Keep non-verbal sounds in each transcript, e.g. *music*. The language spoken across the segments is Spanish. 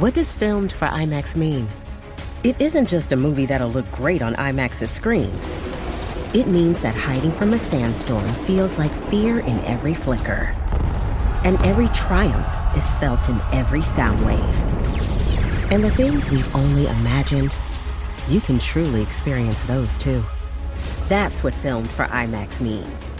What does filmed for IMAX mean? It isn't just a movie that'll look great on IMAX's screens. It means that hiding from a sandstorm feels like fear in every flicker. And every triumph is felt in every sound wave. And the things we've only imagined, you can truly experience those too. That's what filmed for IMAX means.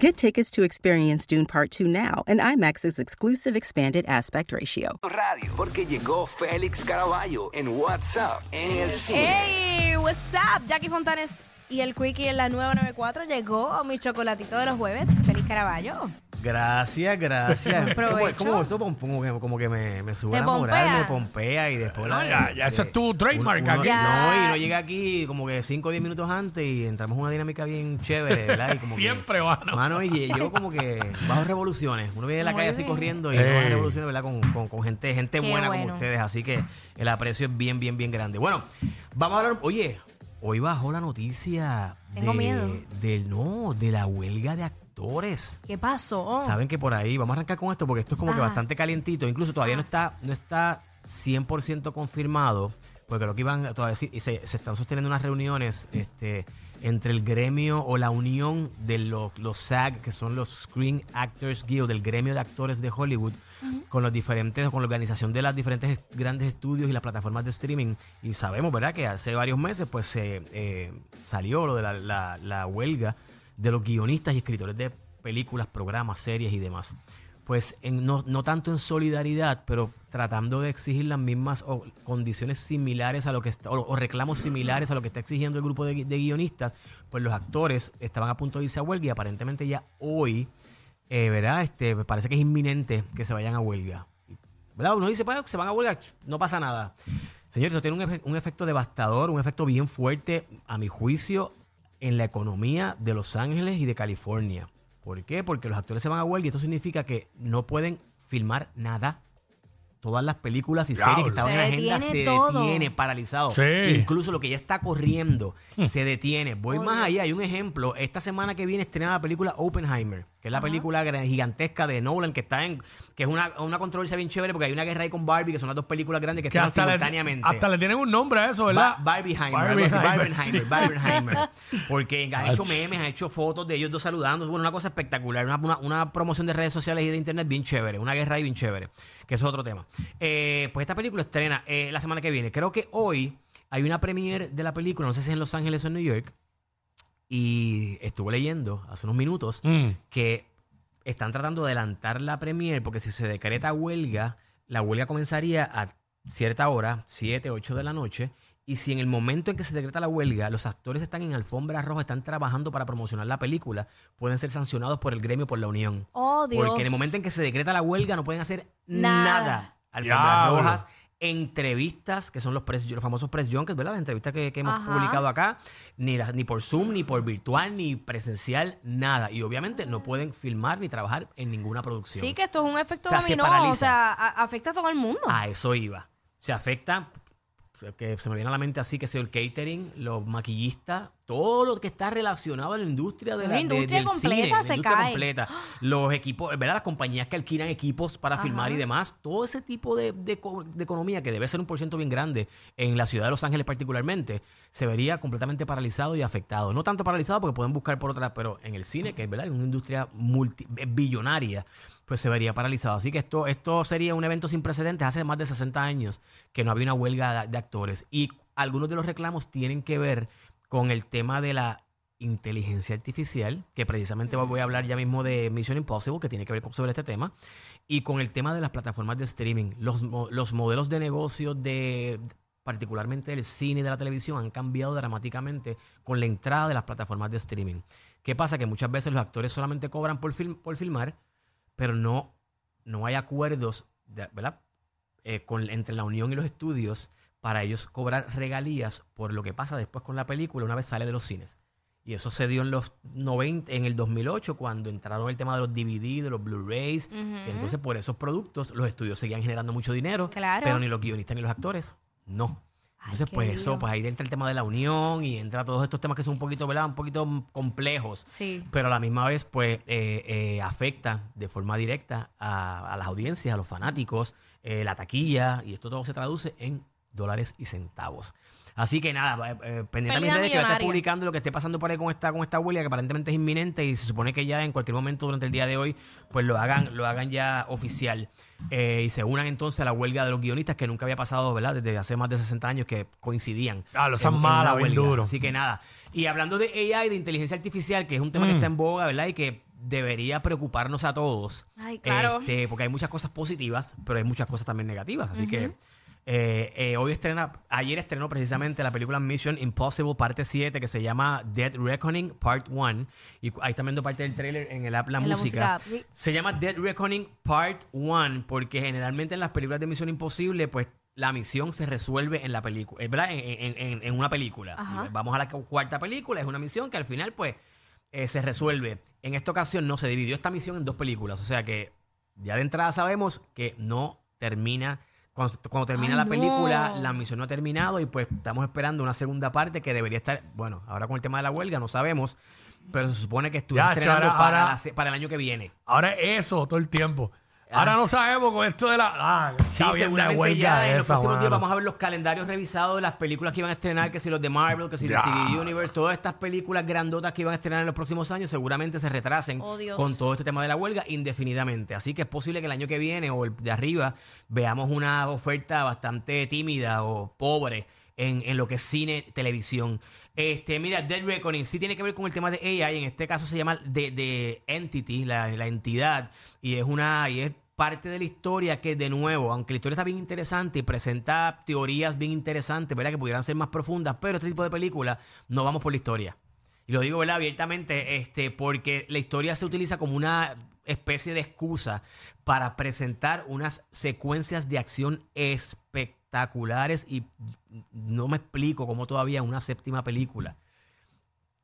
Get tickets to experience Dune Part 2 now and IMAX's exclusive expanded aspect ratio. Radio, porque llegó Félix Caraballo en WhatsApp en el cine. Hey, what's up? Jackie Fontanes y el Quickie en la nueva 94 llegó mi chocolatito de los jueves. Feliz Caraballo. Gracias, gracias. Provecho. *laughs* Como, como, que, como que me, me sube Te la moral, pompea. me pompea y después la- ya, ya, ese es tu trademark uno- aquí. Ya. No, y no llega aquí como que 5 o 10 minutos antes y entramos en una dinámica bien chévere, ¿verdad? Y como que- Siempre, mano. Mano, y llevo como que bajo revoluciones. Uno viene de la Muy calle así bien. corriendo y Ey. uno baja revoluciones, ¿verdad? Con, con, con gente, gente Qué buena bueno. como ustedes. Así que el aprecio es bien, bien, bien grande. Bueno, vamos a hablar. Oye, hoy bajó la noticia Tengo de, miedo. del no, de la huelga de actores. ¿Qué pasó? Saben que por ahí, vamos a arrancar con esto porque esto es como que bastante calientito. Incluso todavía no está, no está 100% confirmado, porque creo que iban todavía sí, y se, se están sosteniendo unas reuniones este, entre el gremio o la unión de los, los SAG, que son los Screen Actors Guild, del gremio de actores de Hollywood, con los diferentes, con la organización de las diferentes est- grandes estudios y las plataformas de streaming. Y sabemos, ¿verdad?, que hace varios meses pues se eh, salió lo de la, la- la huelga de los guionistas y escritores de películas, programas, series y demás. Pues en- no, no tanto en solidaridad, pero tratando de exigir las mismas o condiciones similares a lo que está, o, reclamos similares a lo que está exigiendo el grupo de, gui- de guionistas, pues los actores estaban a punto de irse a huelga y aparentemente ya hoy, eh, ¿verdad? Este, parece que es inminente que se vayan a huelga. ¿Verdad? Uno dice, pues, se van a huelga, no pasa nada. Señores, eso tiene un, un efecto devastador, un efecto bien fuerte, a mi juicio, en la economía de Los Ángeles y de California. ¿Por qué? Porque los actores se van a huelga y esto significa que no pueden filmar nada. Todas las películas y series que estaban Se en la agenda detiene se todo. detiene, paralizado. Sí. Incluso lo que ya está corriendo se detiene. Voy Oh, más Dios. allá. Hay un ejemplo. Esta semana que viene estrena la película Oppenheimer, que es la película gigantesca de Nolan, que está en, que es una, una controversia bien chévere porque hay una guerra ahí con Barbie, que son las dos películas grandes que, Que están le, simultáneamente. hasta le tienen un nombre a eso, ¿verdad? Ba- Barbieheimer, Barbieheimer, *laughs* sí, Barbenheimer. Porque han hecho memes, han hecho fotos de ellos dos saludando. Bueno, una cosa espectacular. Una, una- una promoción de redes sociales y de internet bien chévere. Una guerra ahí bien chévere. Que eso es otro tema. Eh, pues esta película estrena eh, la semana que viene. Creo que hoy hay una premiere de la película. No sé si es en Los Ángeles o en New York. Y estuve leyendo hace unos minutos Mm. que están tratando de adelantar la premier porque si se decreta huelga, la huelga comenzaría a cierta hora, 7, 8 de la noche, y si en el momento en que se decreta la huelga, los actores están en alfombra roja, están trabajando para promocionar la película, pueden ser sancionados por el gremio, por la unión. Oh, Dios. Porque en el momento en que se decreta la huelga no pueden hacer Nada. nada. Alfombras rojas, entrevistas, que son los, press- los famosos press junkets, ¿verdad? Las entrevistas que, que hemos Ajá. publicado acá, ni, ni por Zoom, ni por virtual, ni presencial, nada. Y obviamente no pueden filmar ni trabajar en ninguna producción. Sí, que esto es un efecto O sea, se dominó, paraliza. o sea, a- afecta a todo el mundo. A eso iba. Se afecta, que se me viene a la mente así, que sea el catering, los maquillistas, todo lo que está relacionado a la industria de La la, de- industria del completa cine, la se industria cae. completa. Los equipos, ¿verdad? Las compañías que alquilan equipos para Ajá. filmar y demás, todo ese tipo de, de co- de economía que debe ser un porcentaje bien grande en la ciudad de Los Ángeles particularmente, se vería completamente paralizado y afectado. No tanto paralizado porque pueden buscar por otra, pero en el cine, que es verdad, es una industria multi, eh, billonaria, pues se vería paralizado. Así que esto, esto sería un evento sin precedentes. Hace más de 60 años que no había una huelga de, de actores. Y algunos de los reclamos tienen que ver con el tema de la inteligencia artificial, que precisamente voy a hablar ya mismo de Mission Impossible, que tiene que ver con, sobre este tema, y con el tema de las plataformas de streaming. Los, los modelos de negocio de particularmente del cine y de la televisión han cambiado dramáticamente con la entrada de las plataformas de streaming. ¿Qué pasa? Que muchas veces los actores solamente cobran por, film- por filmar, pero no, no hay acuerdos de- ¿verdad? Eh, con, entre la unión y los estudios para ellos cobrar regalías por lo que pasa después con la película una vez sale de los cines. Y eso se dio en los 90, en el 2008, cuando entraron el tema de los DVD, de los Blu-rays. que Entonces, por esos productos, los estudios seguían generando mucho dinero, Claro. pero ni los guionistas ni los actores, no. Entonces, pues eso, pues ahí entra el tema de la unión y entra todos estos temas que son un poquito, ¿verdad? Un poquito complejos. Sí. Pero a la misma vez, pues, eh, eh, afecta de forma directa a, a las audiencias, a los fanáticos, eh, la taquilla, y esto todo se traduce en dólares y centavos. Así que nada, eh, eh, pendiente Pérdida redes que voy a estar publicando lo que esté pasando por ahí con esta, con esta huelga, que aparentemente es inminente y se supone que ya en cualquier momento durante el día de hoy, pues lo hagan, lo hagan ya oficial. Eh, y se unan entonces a la huelga de los guionistas, que nunca había pasado, ¿verdad? Desde hace más de 60 años que coincidían. Ah, lo una malas, bien huelga. duro. Así que nada. Y hablando de AI, de inteligencia artificial, que es un tema que Mm. está en boga, ¿verdad? Y que debería preocuparnos a todos. Ay, claro. Este, porque hay muchas cosas positivas, pero hay muchas cosas también negativas. Así que eh, eh, hoy estrena, ayer estrenó precisamente la película Mission Impossible parte 7 que se llama Dead Reckoning Part 1. Y ahí están viendo parte del trailer en el app La, En la música. Se llama Dead Reckoning Part 1 porque generalmente en las películas de Misión Imposible, pues la misión se resuelve en la película, ¿verdad? En, en- en- en una película. Ajá. Y Vamos a la cu- cuarta película, es una misión que al final, pues, eh, se resuelve. En esta ocasión no se dividió esta misión en dos películas, o sea que ya de entrada sabemos que no termina. Cuando, cuando termina Ay, la no. película, la misión no ha terminado y pues estamos esperando una segunda parte que debería estar, bueno, ahora con el tema de la huelga no sabemos, pero se supone que estuviese Ya, estrenando ahora- para, ahora- la se- para el año que viene. Ahora es eso todo el tiempo. Ah. Ahora no sabemos con esto de la. Ah, Sí, bien de seguramente huelga ya en los esa, próximos días mano. vamos a ver los calendarios revisados de las películas que iban a estrenar, que si los de Marvel, que si de Ya. CD Universe, todas estas películas grandotas que iban a estrenar en los próximos años seguramente se retrasen Oh, Dios. con todo este tema de la huelga indefinidamente. Así que es posible que el año que viene o el de arriba veamos una oferta bastante tímida o pobre en, en lo que es cine, televisión. Este, mira, Dead Reckoning sí tiene que ver con el tema de AI. En este caso se llama de, de Entity, la, la entidad, y es una y es parte de la historia que, de nuevo, aunque la historia está bien interesante y presenta teorías bien interesantes, ¿verdad? Que pudieran ser más profundas, pero este tipo de películas no vamos por la historia. Y lo digo, ¿verdad? Abiertamente, este, porque la historia se utiliza como una especie de excusa para presentar unas secuencias de acción espectaculares y no me explico cómo todavía una séptima película.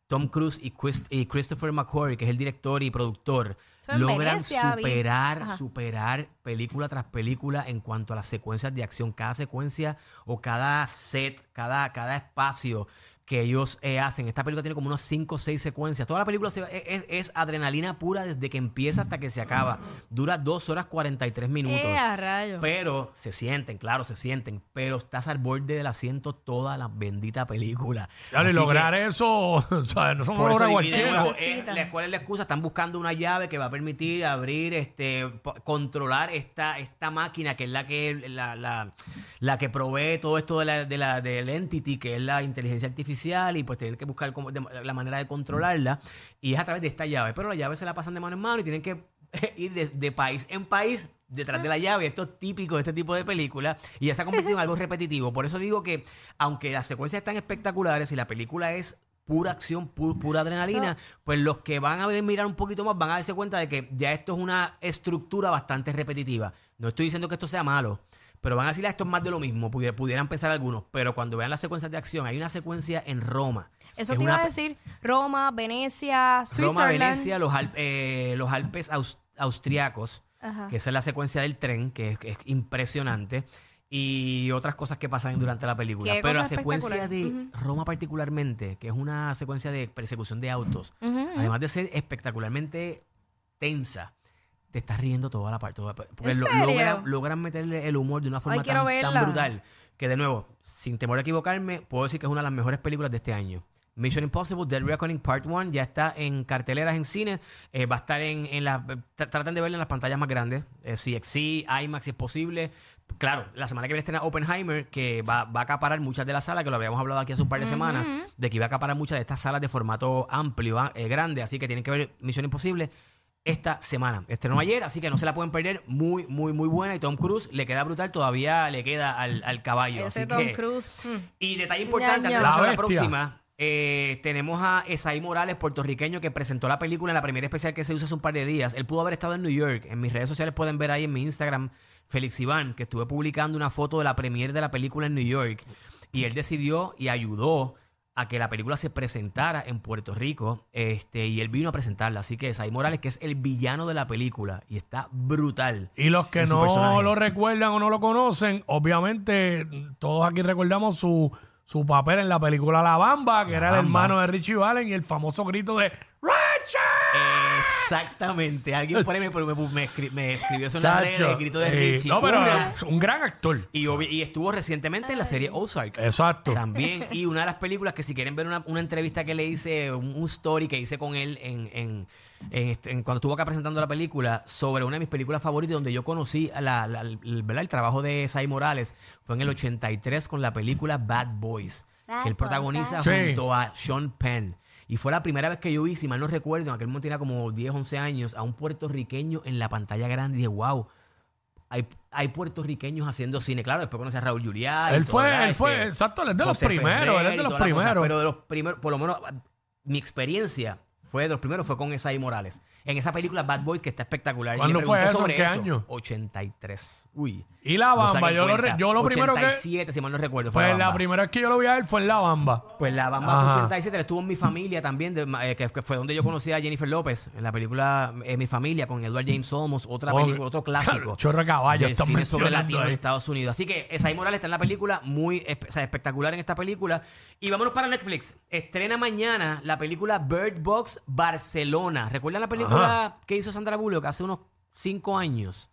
Tom Cruise y, Chris- y Christopher McQuarrie, que es el director y productor, Eso logran superar, superar película tras película en cuanto a las secuencias de acción. Cada secuencia o cada set, cada, cada espacio que ellos eh, hacen. Esta película tiene como unas 5 o 6 secuencias. Toda la película se- es, es- es adrenalina pura desde que empieza hasta que se acaba. Dura 2 horas 43 minutos. Eh, a rayos. Pero se sienten, claro, se sienten. Pero estás al borde del asiento toda la bendita película. Claro, y que- lograr eso, *laughs* o sea, no somos cualquiera. Necesitan. eh, la- ¿cuál es la excusa? Están buscando una llave que va a permitir abrir, este, controlar esta, esta máquina que es la que la, la, la que provee todo esto de la, de la del entity, que es la inteligencia artificial, y pues tienen que buscar cómo- de- la manera de controlarla. Y es a través de esta llave. Pero la llave se la pasan de mano en mano y tienen que *laughs* ir de, de país en país detrás de la llave. Esto es típico de este tipo de películas y ya se ha convertido en algo repetitivo. Por eso digo que, aunque las secuencias están espectaculares y la película es pura acción, pu- pura adrenalina, pues los que van a mirar un poquito más van a darse cuenta de que ya esto es una estructura bastante repetitiva. No estoy diciendo que esto sea malo. Pero van a decir "Ah, esto es más de lo mismo, pudi- pudieran pensar algunos. Pero cuando vean las secuencias de acción, hay una secuencia en Roma. Eso Es te iba a decir. Roma, Venecia, Roma, Switzerland. Venecia, los, Alp- eh, los Alpes aus- austriacos, Ajá. que esa es la secuencia del tren, que es, impresionante, y otras cosas que pasan durante la película. Qué Pero la secuencia de. Roma particularmente, que es una secuencia de persecución de autos, además de ser espectacularmente tensa, te estás riendo toda la parte. toda- porque ¿En lo- serio? logran, logran meterle el humor de una forma quiero tan, tan verla. brutal que, de nuevo, sin temor a equivocarme, puedo decir que es una de las mejores películas de este año. Mission Impossible, Dead Reckoning Part 1 ya está en carteleras en cines. eh, va a estar en, en la. tra- Traten de verla en las pantallas más grandes. Eh, CXC, IMAX si es posible. Claro, la semana que viene estrena Oppenheimer, que va, va a acaparar muchas de las salas, que lo habíamos hablado aquí hace un par de semanas, de que iba a acaparar muchas de estas salas de formato amplio, ah, eh, grande. Así que tienen que ver Misión Imposible esta semana. Estrenó ayer, así que no se la pueden perder. Muy, muy, muy buena. Y Tom Cruise le queda brutal, todavía le queda al, al caballo. Ese así Tom que- Cruise. mm. y detalle importante, Ñaño. antes de pasar a La la bestia. próxima, eh, tenemos a Esai Morales, puertorriqueño, que presentó la película en la primera especial que se hizo hace un par de días. Él pudo haber estado en New York. En mis redes sociales pueden ver ahí en mi Instagram, Félix Iván, que estuve publicando una foto de la premiere de la película en New York. Y él decidió y ayudó a que la película se presentara en Puerto Rico este y él vino a presentarla. Así que Sai Morales, que es el villano de la película y está brutal. Y los que no personaje. lo recuerdan o no lo conocen, obviamente todos aquí recordamos su, su papel en la película La Bamba, que era el hermano de Richie Vallen y el famoso grito de ¡Richie! Exactamente. Alguien por ahí me, me- me escri- me escribió eso en las redes, Chacho, el grito de eh, Richie. no, pero Una- es un gran actor. y, obvi- y estuvo recientemente en la serie Ozark. Exacto. También, y una de las películas que si quieren ver una, una entrevista que le hice, un, un story que hice con él en, en- en este- en cuando estuvo acá presentando la película, sobre una de mis películas favoritas, donde yo conocí a la, la- el, ¿verdad? el trabajo de Sai Morales, fue en el 83 con la película Bad Boys, Bad que él protagoniza Boys. Sí. junto a Sean Penn. Y fue la primera vez que yo vi, si mal no recuerdo, en aquel momento tenía como 10, 11 años, a un puertorriqueño en la pantalla grande. Y dije, wow, hay, hay puertorriqueños haciendo cine. Claro, después conocí a Raúl Juliá. Él fue, él fue, exacto, él es de los primeros, él es de los cosa, primeros. pero de los primeros, por lo menos mi experiencia fue de los primeros fue con Esai Morales. En esa película Bad Boys que está espectacular. Y ¿Cuándo le fue eso? sobre ¿En qué eso. año? 83. Uy. Y La Bamba, yo lo, re- cuenta. yo lo primero que... 87, si mal no recuerdo. Fue Pues la Bamba. primera vez que yo lo vi a él fue en La Bamba. Pues la Bamba Ajá. fue 87, él estuvo en mi familia también, de- eh, que, que fue donde yo conocí a Jennifer López, en la película eh, Mi Familia, con Edward James Olmos, otra película, otro clásico. *laughs* chorro de caballo del están cine sobre mencionando latino en ahí. Estados Unidos. Así que Esai Morales está en la película, muy espe- o sea, espectacular en esta película. Y vámonos para Netflix. Estrena mañana la película Bird Box Barcelona. ¿Recuerdan la película que hizo Sandra Bullock hace unos cinco años?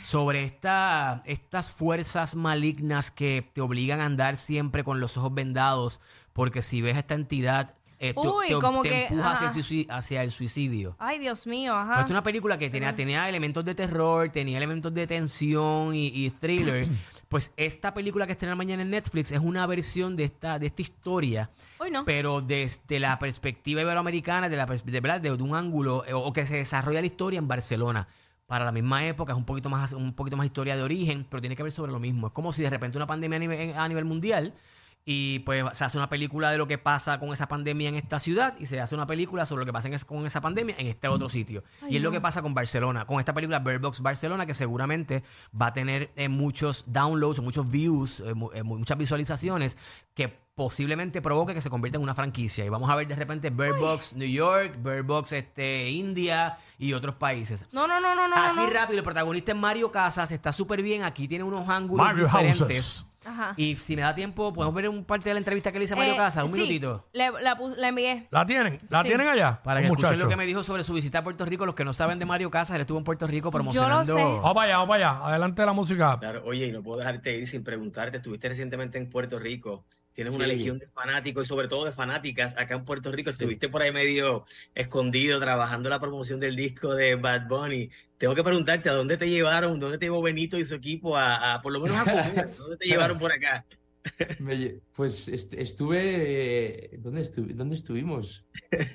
sobre esta, estas fuerzas malignas que te obligan a andar siempre con los ojos vendados, porque si ves a esta entidad, eh, te, Uy, te- como te que, empuja hacia el, ajá. suici- hacia el suicidio. Ay, Dios mío, Pues ajá. esta es una película que tenía, tenía elementos de terror, tenía elementos de tensión y, y thriller. *clears throat* pues esta película que estrena mañana en Netflix es una versión de esta, de esta historia, no. pero desde la perspectiva iberoamericana, de, la, pers- de, ¿verdad? de, de un ángulo, eh, o que se desarrolla la historia en Barcelona. Para la misma época, es un poquito más un poquito más historia de origen, pero tiene que ver sobre lo mismo. Es como si de repente una pandemia a nivel, a nivel mundial y pues se hace una película de lo que pasa con esa pandemia en esta ciudad y se hace una película sobre lo que pasa en es- con esa pandemia en este otro sitio. y es lo que pasa con Barcelona, con esta película Bird Box Barcelona, que seguramente va a tener eh, muchos downloads, muchos views, eh, mu- eh, mu- muchas visualizaciones que posiblemente provoque que se convierta en una franquicia. Y vamos a ver de repente Bird Box New York, Bird Box este, India y otros países. No, no, no, no, no. Aquí no. rápido, el protagonista es Mario Casas, está súper bien. Aquí tiene unos ángulos Mario diferentes. Houses. Ajá. Y si me da tiempo, podemos ver un parte de la entrevista que le hice a Mario Eh, Casas, un sí, minutito. Le, la, pus- la envié. ¿La tienen? ¿La Sí. tienen allá? Para Los que escuchen muchachos. lo que me dijo sobre su visita a Puerto Rico. Los que no saben de Mario Casas, él estuvo en Puerto Rico promocionando. sé. Vamos para allá, vamos para allá. Adelante la música. Claro, oye, y no puedo dejarte ir sin preguntarte, estuviste recientemente en Puerto Rico, tienes una Sí. legión de fanáticos y sobre todo de fanáticas acá en Puerto Rico, estuviste por ahí medio escondido trabajando la promoción del disco de Bad Bunny. Tengo que preguntarte, ¿a dónde te llevaron? ¿Dónde te llevó Benito y su equipo a, a- por lo menos a comer? ¿Dónde te *laughs* llevaron por acá? *laughs* Me Pues est- estuve. ¿Dónde, estu- ¿Dónde estuvimos?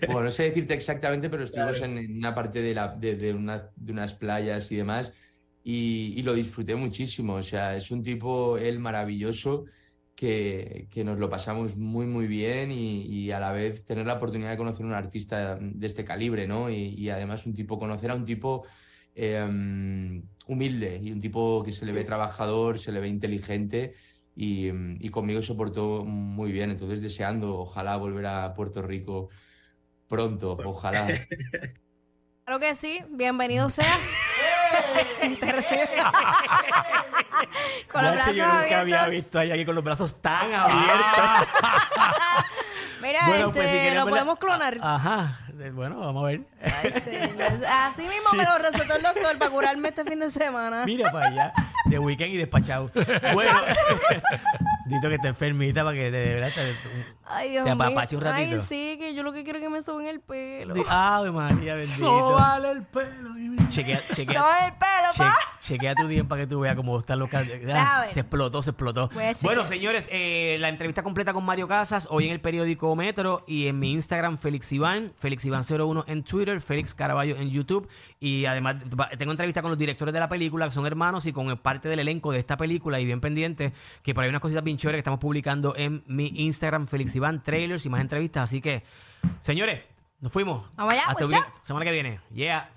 Bueno, no sé decirte exactamente, pero estuvimos Claro. en, en una parte de, la, de, de una- de unas playas y demás. Y, y lo disfruté muchísimo. O sea, es un tipo, él maravilloso, que, que nos lo pasamos muy, muy bien. Y, y a la vez tener la oportunidad de conocer a un artista de este calibre, ¿no? Y, y además un tipo, conocer a un tipo. eh, humilde y un tipo que se le ve trabajador, se le ve inteligente y, y conmigo se portó muy bien. Entonces, deseando, ojalá volver a Puerto Rico pronto, ojalá. *laughs* Claro que sí. Bienvenido seas. *laughs* *laughs* Te recibe. *laughs* Con los brazos yo nunca había abiertos. visto a alguien con los brazos tan abiertos. *laughs* Mira, Bueno, este, pues, si quieren lo ver la- podemos clonar. Ajá. Eh, Bueno, vamos a ver. Ay, señor. Así mismo me lo recetó el doctor para curarme este fin de semana. Mira para allá. De weekend y despachado. Bueno. Dito que está enfermita para que de verdad te, Ay, Dios te apapache un ratito. Ay, sí, que yo lo que quiero es que me suben el pelo. Ave María, *laughs* bendito. Sóbale el pelo. y- Chequea, chequea, el pelo, che- pa. chequea tu día para que tú veas cómo están los Ah. Se explotó, se explotó. Bueno, señores, eh, la entrevista completa con Mario Casas hoy en el periódico Metro y en mi Instagram, Félix Iván, Félix Iván01 en Twitter, Félix Caraballo en YouTube. Y además tengo entrevista con los directores de la película, que son hermanos, y con parte del elenco de esta película. Y bien pendiente, que por ahí hay unas cositas bien chéveres que estamos publicando en mi Instagram, Félix Iván, trailers y más entrevistas. Así que, señores, nos fuimos. Vamos allá, Hasta bien- up? semana que viene. Yeah.